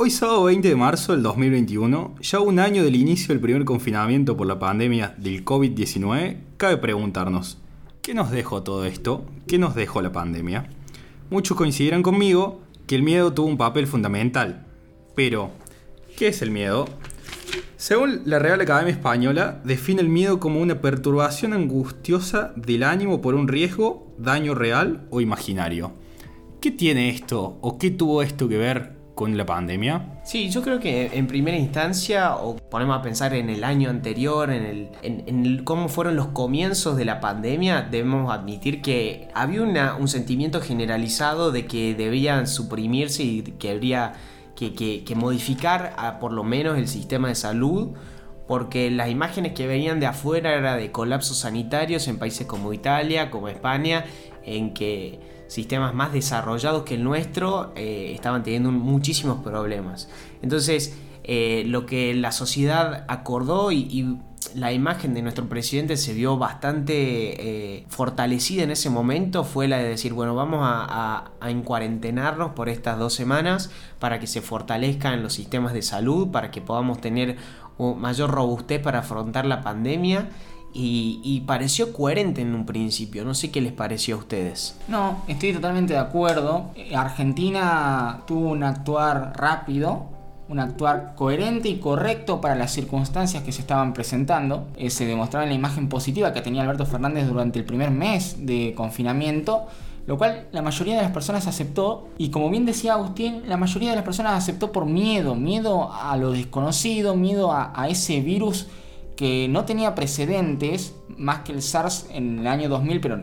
Hoy sábado 20 de marzo del 2021, ya un año del inicio del primer confinamiento por la pandemia del COVID-19, cabe preguntarnos, ¿qué nos dejó todo esto? ¿Qué nos dejó la pandemia? Muchos coincidirán conmigo que el miedo tuvo un papel fundamental. Pero, ¿qué es el miedo? Según la Real Academia Española, define el miedo como una perturbación angustiosa del ánimo por un riesgo, daño real o imaginario. ¿Qué tiene esto o qué tuvo esto que ver con la pandemia? Sí, yo creo que en primera instancia, o ponemos a pensar en el año anterior, en, el, en, cómo fueron los comienzos de la pandemia, debemos admitir que había un sentimiento generalizado de que debían suprimirse y que habría que, que- modificar a, por lo menos el sistema de salud. Porque las imágenes que venían de afuera era de colapsos sanitarios en países como Italia, como España, en que sistemas más desarrollados que el nuestro eh, estaban teniendo muchísimos problemas. Entonces, eh, lo que la sociedad acordó y, la imagen de nuestro presidente se vio bastante eh, fortalecida en ese momento fue la de decir, bueno, vamos a, encuarentenarnos por estas dos semanas para que se fortalezcan los sistemas de salud, para que podamos tener mayor robustez para afrontar la pandemia. Y, pareció coherente en un principio, no sé qué les pareció a ustedes. No, estoy totalmente de acuerdo. Eh, Argentina tuvo un actuar rápido, un actuar coherente y correcto para las circunstancias que se estaban presentando. Eh, se demostraba en la imagen positiva que tenía Alberto Fernández durante el primer mes de confinamiento, lo cual la mayoría de las personas aceptó. Y como bien decía Agustín, la mayoría de las personas aceptó por miedo, miedo a lo desconocido, miedo a ese virus que no tenía precedentes más que el SARS en el año 2000, pero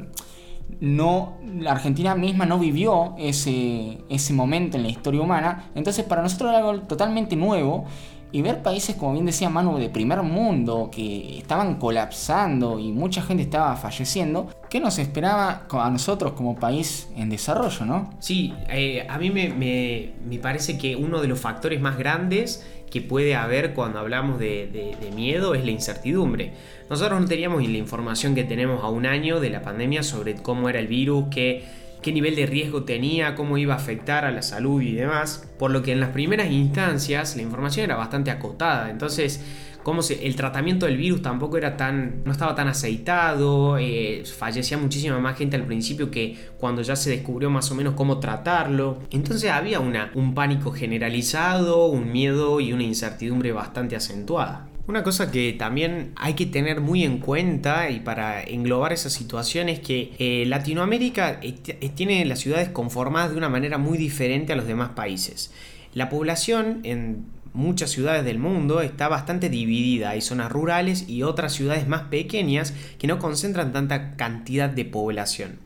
no la Argentina misma no vivió ese, ese momento en la historia humana. Entonces para nosotros era algo totalmente nuevo. Y ver países, como bien decía Manu, de primer mundo, que estaban colapsando y mucha gente estaba falleciendo, ¿qué nos esperaba a nosotros como país en desarrollo, no? Sí, eh, a mí me, me- me parece que uno de los factores más grandes que puede haber cuando hablamos de, de- de miedo es la incertidumbre. Nosotros no teníamos la información que tenemos a un año de la pandemia sobre cómo era el virus, qué, qué nivel de riesgo tenía, cómo iba a afectar a la salud y demás. Por lo que en las primeras instancias la información era bastante acotada. Entonces, cómo se- el tratamiento del virus tampoco era tan, no estaba tan aceitado, eh, fallecía muchísima más gente al principio que cuando ya se descubrió más o menos cómo tratarlo. Entonces había una, un pánico generalizado, un miedo y una incertidumbre bastante acentuada. Una cosa que también hay que tener muy en cuenta y para englobar esa situación es que eh, Latinoamérica eh, tiene las ciudades conformadas de una manera muy diferente a los demás países. La población en muchas ciudades del mundo está bastante dividida. Hay zonas rurales y otras ciudades más pequeñas que no concentran tanta cantidad de población.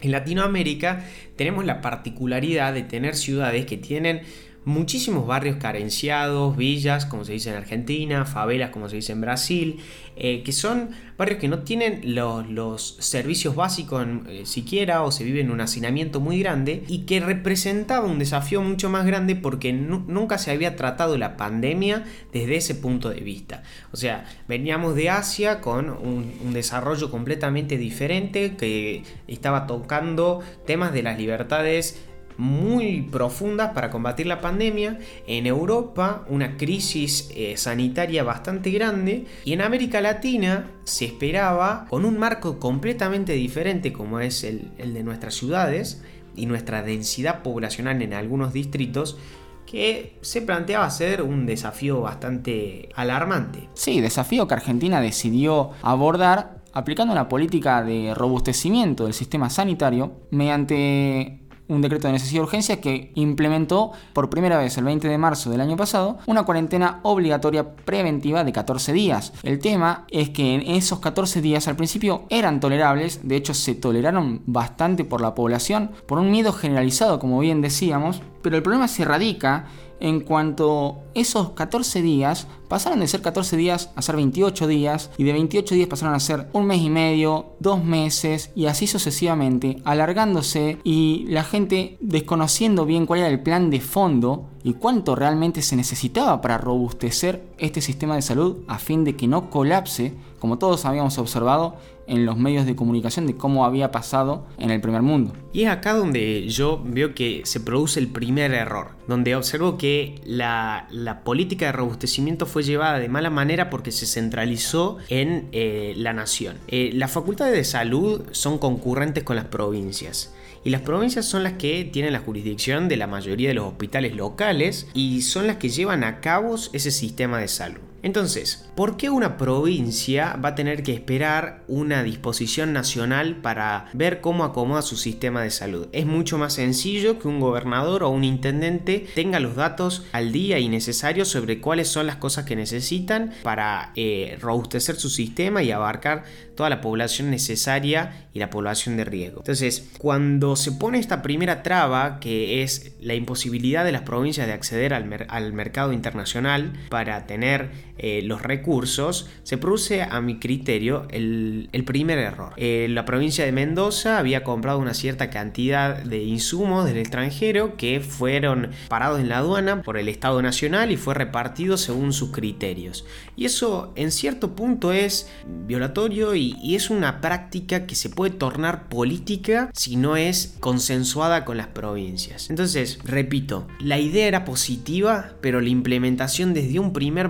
En Latinoamérica tenemos la particularidad de tener ciudades que tienen muchísimos barrios carenciados, villas, como se dice en Argentina, favelas, como se dice en Brasil, eh, que son barrios que no tienen los, los servicios básicos eh, siquiera o se vive en un hacinamiento muy grande y que representaba un desafío mucho más grande porque nu- nunca se había tratado la pandemia desde ese punto de vista. O sea, veníamos de Asia con un desarrollo completamente diferente que estaba tocando temas de las libertades muy profundas para combatir la pandemia, en Europa una crisis eh, sanitaria bastante grande y en América Latina se esperaba con un marco completamente diferente como es el, el de nuestras ciudades y nuestra densidad poblacional en algunos distritos que se planteaba ser un desafío bastante alarmante. Sí, desafío que Argentina decidió abordar aplicando una política de robustecimiento del sistema sanitario mediante un decreto de necesidad de urgencia que implementó por primera vez el 20 de marzo del año pasado una cuarentena obligatoria preventiva de 14 días. El tema es que en esos 14 días al principio eran tolerables, de hecho se toleraron bastante por la población, por un miedo generalizado, como bien decíamos, Pero el problema se radica en cuanto esos 14 días pasaron de ser 14 días a ser 28 días y de 28 días pasaron a ser un mes y medio, dos meses y así sucesivamente, alargándose y la gente desconociendo bien cuál era el plan de fondo y cuánto realmente se necesitaba para robustecer este sistema de salud a fin de que no colapse, como todos habíamos observado en los medios de comunicación de cómo había pasado en el primer mundo. Y es acá donde yo veo que se produce el primer error, donde observo que la, política de robustecimiento fue llevada de mala manera porque se centralizó en eh, la nación. Eh, las facultades de salud son concurrentes con las provincias y las provincias son las que tienen la jurisdicción de la mayoría de los hospitales locales y son las que llevan a cabo ese sistema de salud. Entonces, ¿por qué una provincia va a tener que esperar una disposición nacional para ver cómo acomoda su sistema de salud? Es mucho más sencillo que un gobernador o un intendente tenga los datos al día y necesarios sobre cuáles son las cosas que necesitan para eh, robustecer su sistema y abarcar toda la población necesaria y la población de riesgo. Entonces, cuando se pone esta primera traba, que es la imposibilidad de las provincias de acceder al, al mercado internacional para tener eh, los recursos, se produce a mi criterio el, primer error. Eh, la provincia de Mendoza había comprado una cierta cantidad de insumos del extranjero que fueron parados en la aduana por el Estado Nacional y fue repartido según sus criterios. Y eso en cierto punto es violatorio y es una práctica que se puede tornar política si no es consensuada con las provincias. Entonces, repito, la idea era positiva, pero la implementación desde un primer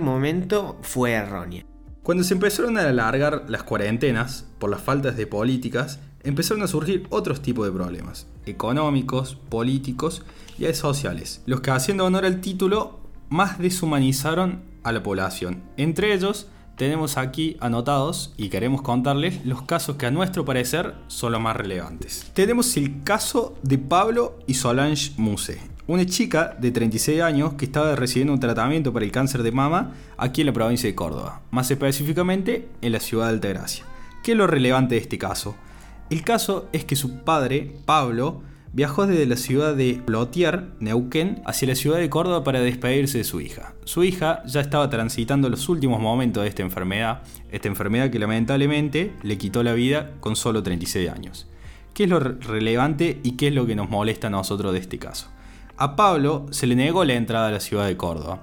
momento fue errónea. Cuando se empezaron a alargar las cuarentenas por las faltas de políticas, empezaron a surgir otros tipos de problemas, económicos, políticos y sociales, los que haciendo honor al título más deshumanizaron a la población. Entre ellos, tenemos aquí anotados y queremos contarles los casos que a nuestro parecer son los más relevantes. Tenemos el caso de Pablo y Solange Muse, una chica de 36 años que estaba recibiendo un tratamiento para el cáncer de mama aquí en la provincia de Córdoba, más específicamente en la ciudad de Altagracia. ¿Qué es lo relevante de este caso? El caso es que su padre, Pablo, viajó desde la ciudad de Plotier, Neuquén, hacia la ciudad de Córdoba para despedirse de su hija. Su hija ya estaba transitando los últimos momentos de esta enfermedad, esta enfermedad que lamentablemente le quitó la vida con solo 36 años. ¿Qué es lo relevante y qué es lo que nos molesta a nosotros de este caso? A Pablo se le negó la entrada a la ciudad de Córdoba.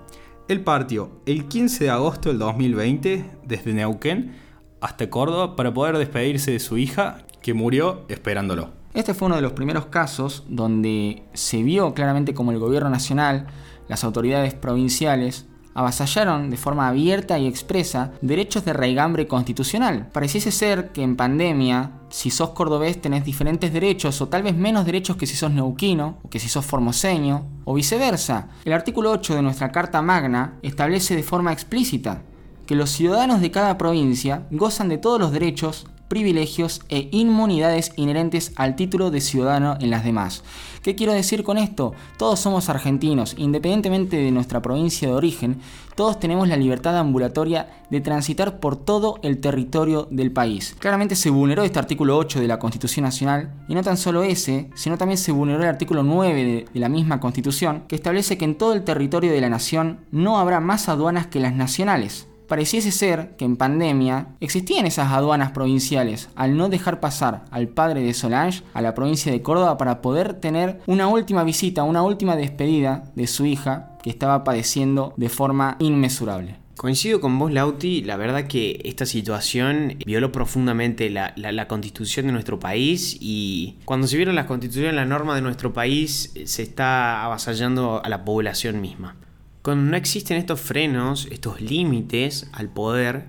Él partió el 15 de agosto del 2020 desde Neuquén hasta Córdoba para poder despedirse de su hija que murió esperándolo. Este fue uno de los primeros casos donde se vio claramente como el gobierno nacional, las autoridades provinciales, avasallaron de forma abierta y expresa derechos de raigambre constitucional. Pareciese ser que en pandemia, si sos cordobés tenés diferentes derechos o tal vez menos derechos que si sos neuquino o que si sos formoseño o viceversa. El artículo 8 de nuestra Carta Magna establece de forma explícita que los ciudadanos de cada provincia gozan de todos los derechos privilegios e inmunidades inherentes al título de ciudadano en las demás. ¿Qué quiero decir con esto? Todos somos argentinos, independientemente de nuestra provincia de origen, todos tenemos la libertad ambulatoria de transitar por todo el territorio del país. Claramente se vulneró este artículo 8 de la Constitución Nacional, y no tan solo ese, sino también se vulneró el artículo 9 de, la misma Constitución, que establece que en todo el territorio de la nación no habrá más aduanas que las nacionales pareciese ser que en pandemia existían esas aduanas provinciales al no dejar pasar al padre de Solange a la provincia de Córdoba para poder tener una última visita, una última despedida de su hija que estaba padeciendo de forma inmesurable. Coincido con vos, Lauti, la verdad que esta situación violó profundamente la, la, constitución de nuestro país y cuando se vieron las constituciones, la norma de nuestro país se está avasallando a la población misma. Cuando no existen estos frenos, estos límites al poder,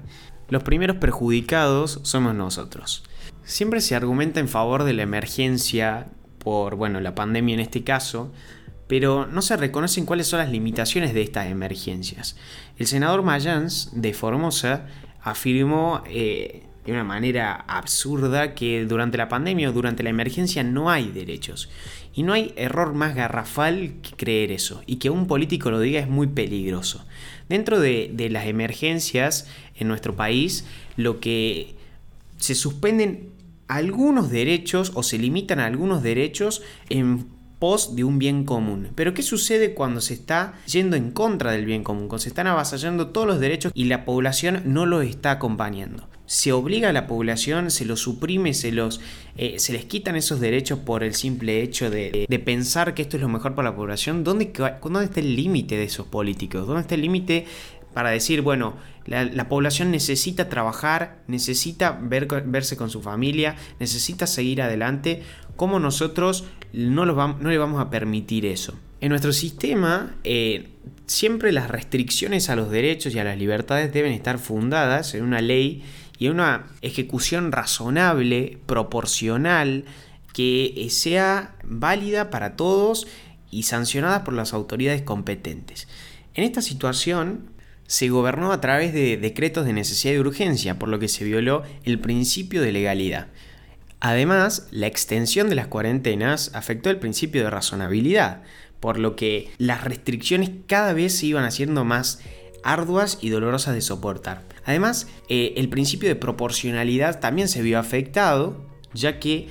los primeros perjudicados somos nosotros. Siempre se argumenta en favor de la emergencia por, bueno, la pandemia en este caso, pero no se reconocen cuáles son las limitaciones de estas emergencias. El senador Mayans de Formosa afirmó eh, de una manera absurda que durante la pandemia o durante la emergencia no hay derechos. Y no hay error más garrafal que creer eso. Y que un político lo diga es muy peligroso. Dentro de, las emergencias en nuestro país, lo que se suspenden algunos derechos o se limitan algunos derechos en pos de un bien común. Pero ¿qué sucede cuando se está yendo en contra del bien común? Cuando se están avasallando todos los derechos y la población no los está acompañando se obliga a la población, se los suprime, se, los, eh, se les quitan esos derechos por el simple hecho de, pensar que esto es lo mejor para la población, ¿dónde, dónde está el límite de esos políticos? ¿Dónde está el límite para decir, bueno, la, población necesita trabajar, necesita ver, verse con su familia, necesita seguir adelante? ¿Cómo nosotros no, no le vamos a permitir eso? En nuestro sistema, eh, siempre las restricciones a los derechos y a las libertades deben estar fundadas en una ley y una ejecución razonable, proporcional, que sea válida para todos y sancionada por las autoridades competentes. En esta situación se gobernó a través de decretos de necesidad y urgencia, por lo que se violó el principio de legalidad. Además, la extensión de las cuarentenas afectó el principio de razonabilidad, por lo que las restricciones cada vez se iban haciendo más arduas y dolorosas de soportar. Además, eh, el principio de proporcionalidad también se vio afectado, ya que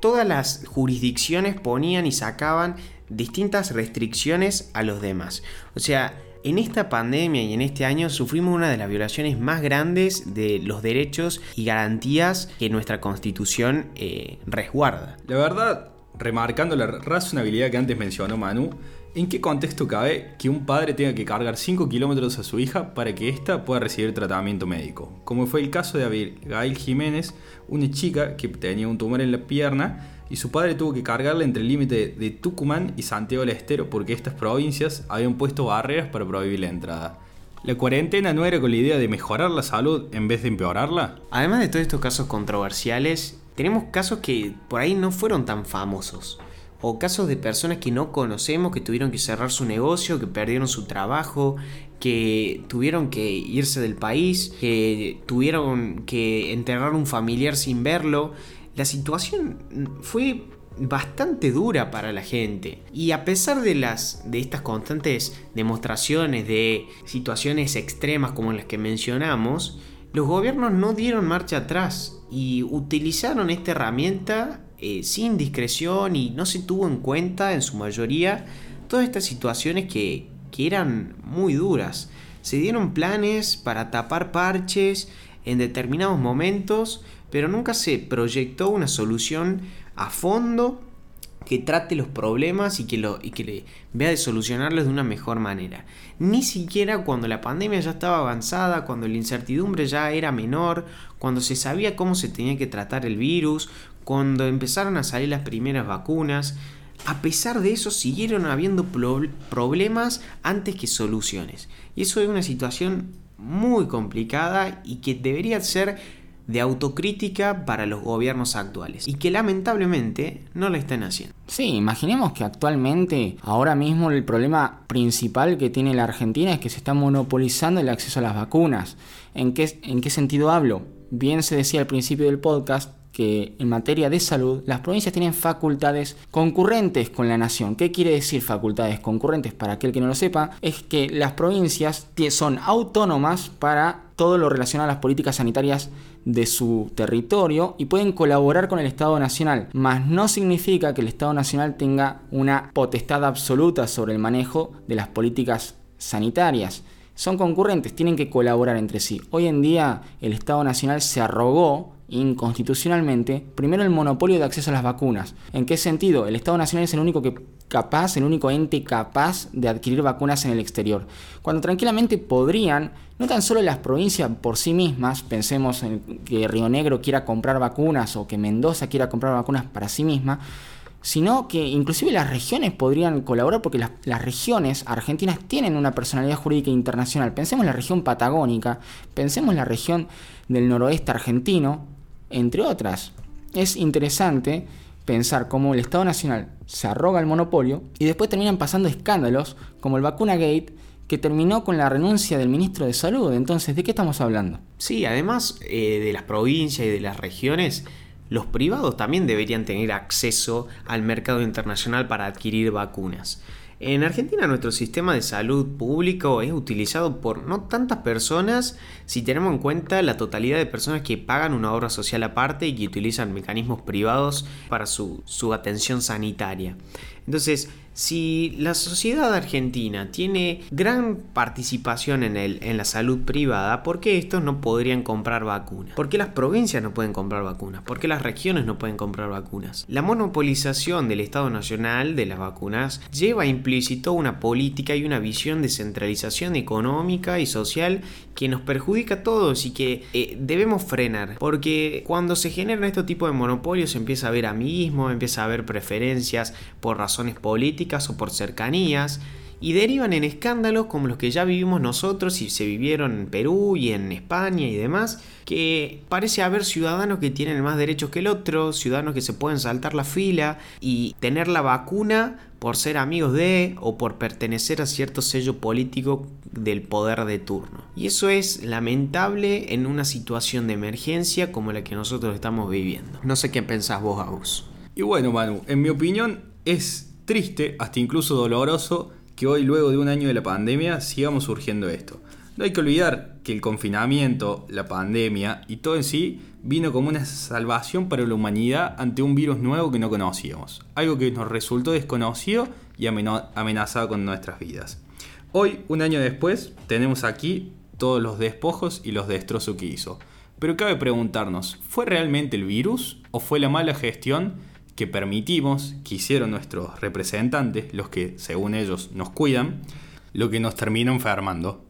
todas las jurisdicciones ponían y sacaban distintas restricciones a los demás. O sea, en esta pandemia y en este año sufrimos una de las violaciones más grandes de los derechos y garantías que nuestra constitución eh, resguarda. La verdad, remarcando la razonabilidad que antes mencionó Manu, ¿En qué contexto cabe que un padre tenga que cargar 5 kilómetros a su hija para que ésta pueda recibir tratamiento médico? Como fue el caso de Abigail Jiménez, una chica que tenía un tumor en la pierna y su padre tuvo que cargarla entre el límite de Tucumán y Santiago del Estero porque estas provincias habían puesto barreras para prohibir la entrada. ¿La cuarentena no era con la idea de mejorar la salud en vez de empeorarla? Además de todos estos casos controversiales, tenemos casos que por ahí no fueron tan famosos o casos de personas que no conocemos, que tuvieron que cerrar su negocio, que perdieron su trabajo, que tuvieron que irse del país, que tuvieron que enterrar un familiar sin verlo. La situación fue bastante dura para la gente. Y a pesar de las de estas constantes demostraciones de situaciones extremas como las que mencionamos, los gobiernos no dieron marcha atrás y utilizaron esta herramienta eh, sin discreción y no se tuvo en cuenta en su mayoría todas estas situaciones que, que eran muy duras. Se dieron planes para tapar parches en determinados momentos, pero nunca se proyectó una solución a fondo que trate los problemas y que, lo, y que le vea de solucionarlos de una mejor manera. Ni siquiera cuando la pandemia ya estaba avanzada, cuando la incertidumbre ya era menor, cuando se sabía cómo se tenía que tratar el virus, cuando empezaron a salir las primeras vacunas, a pesar de eso siguieron habiendo problemas antes que soluciones. Y eso es una situación muy complicada y que debería ser de autocrítica para los gobiernos actuales y que lamentablemente no lo están haciendo. Sí, imaginemos que actualmente, ahora mismo el problema principal que tiene la Argentina es que se está monopolizando el acceso a las vacunas. ¿En qué, en qué sentido hablo? Bien se decía al principio del podcast, que en materia de salud las provincias tienen facultades concurrentes con la nación. ¿Qué quiere decir facultades concurrentes? Para aquel que no lo sepa, es que las provincias son autónomas para todo lo relacionado a las políticas sanitarias de su territorio y pueden colaborar con el Estado Nacional, mas no significa que el Estado Nacional tenga una potestad absoluta sobre el manejo de las políticas sanitarias. Son concurrentes, tienen que colaborar entre sí. Hoy en día el Estado Nacional se arrogó inconstitucionalmente, primero el monopolio de acceso a las vacunas. ¿En qué sentido? El Estado Nacional es el único que capaz, el único ente capaz de adquirir vacunas en el exterior. Cuando tranquilamente podrían, no tan solo las provincias por sí mismas, pensemos en que Río Negro quiera comprar vacunas o que Mendoza quiera comprar vacunas para sí misma, sino que inclusive las regiones podrían colaborar porque las, las, regiones argentinas tienen una personalidad jurídica internacional. Pensemos en la región patagónica, pensemos en la región del noroeste argentino, entre otras. Es interesante pensar cómo el Estado Nacional se arroga el monopolio y después terminan pasando escándalos como el Vacuna Gate que terminó con la renuncia del ministro de Salud. Entonces, ¿de qué estamos hablando? Sí, además eh, de las provincias y de las regiones, los privados también deberían tener acceso al mercado internacional para adquirir vacunas. En Argentina nuestro sistema de salud público es utilizado por no tantas personas si tenemos en cuenta la totalidad de personas que pagan una obra social aparte y que utilizan mecanismos privados para su, su atención sanitaria. Entonces, si la sociedad argentina tiene gran participación en, el, en la salud privada, ¿por qué estos no podrían comprar vacunas? ¿Por qué las provincias no pueden comprar vacunas? ¿Por qué las regiones no pueden comprar vacunas? La monopolización del Estado Nacional de las vacunas lleva implícito una política y una visión de centralización económica y social que nos perjudica a todos y que eh, debemos frenar. Porque cuando se generan este tipo de monopolios empieza a haber amiguismo, empieza a haber preferencias por razones o por cercanías y derivan en escándalos como los que ya vivimos nosotros y se vivieron en Perú y en España y demás, que parece haber ciudadanos que tienen más derechos que el otro, ciudadanos que se pueden saltar la fila y tener la vacuna por ser amigos de o por pertenecer a cierto sello político del poder de turno. Y eso es lamentable en una situación de emergencia como la que nosotros estamos viviendo. No sé qué pensás vos, Agus. Y bueno, Manu, en mi opinión es triste, hasta incluso doloroso, que hoy, luego de un año de la pandemia, sigamos surgiendo esto. No hay que olvidar que el confinamiento, la pandemia y todo en sí vino como una salvación para la humanidad ante un virus nuevo que no conocíamos, algo que nos resultó desconocido y amenazado con nuestras vidas. Hoy, un año después, tenemos aquí todos los despojos y los destrozos que hizo. Pero cabe preguntarnos, ¿fue realmente el virus o fue la mala gestión que permitimos, que hicieron nuestros representantes, los que según ellos nos cuidan, lo que nos termina enfermando.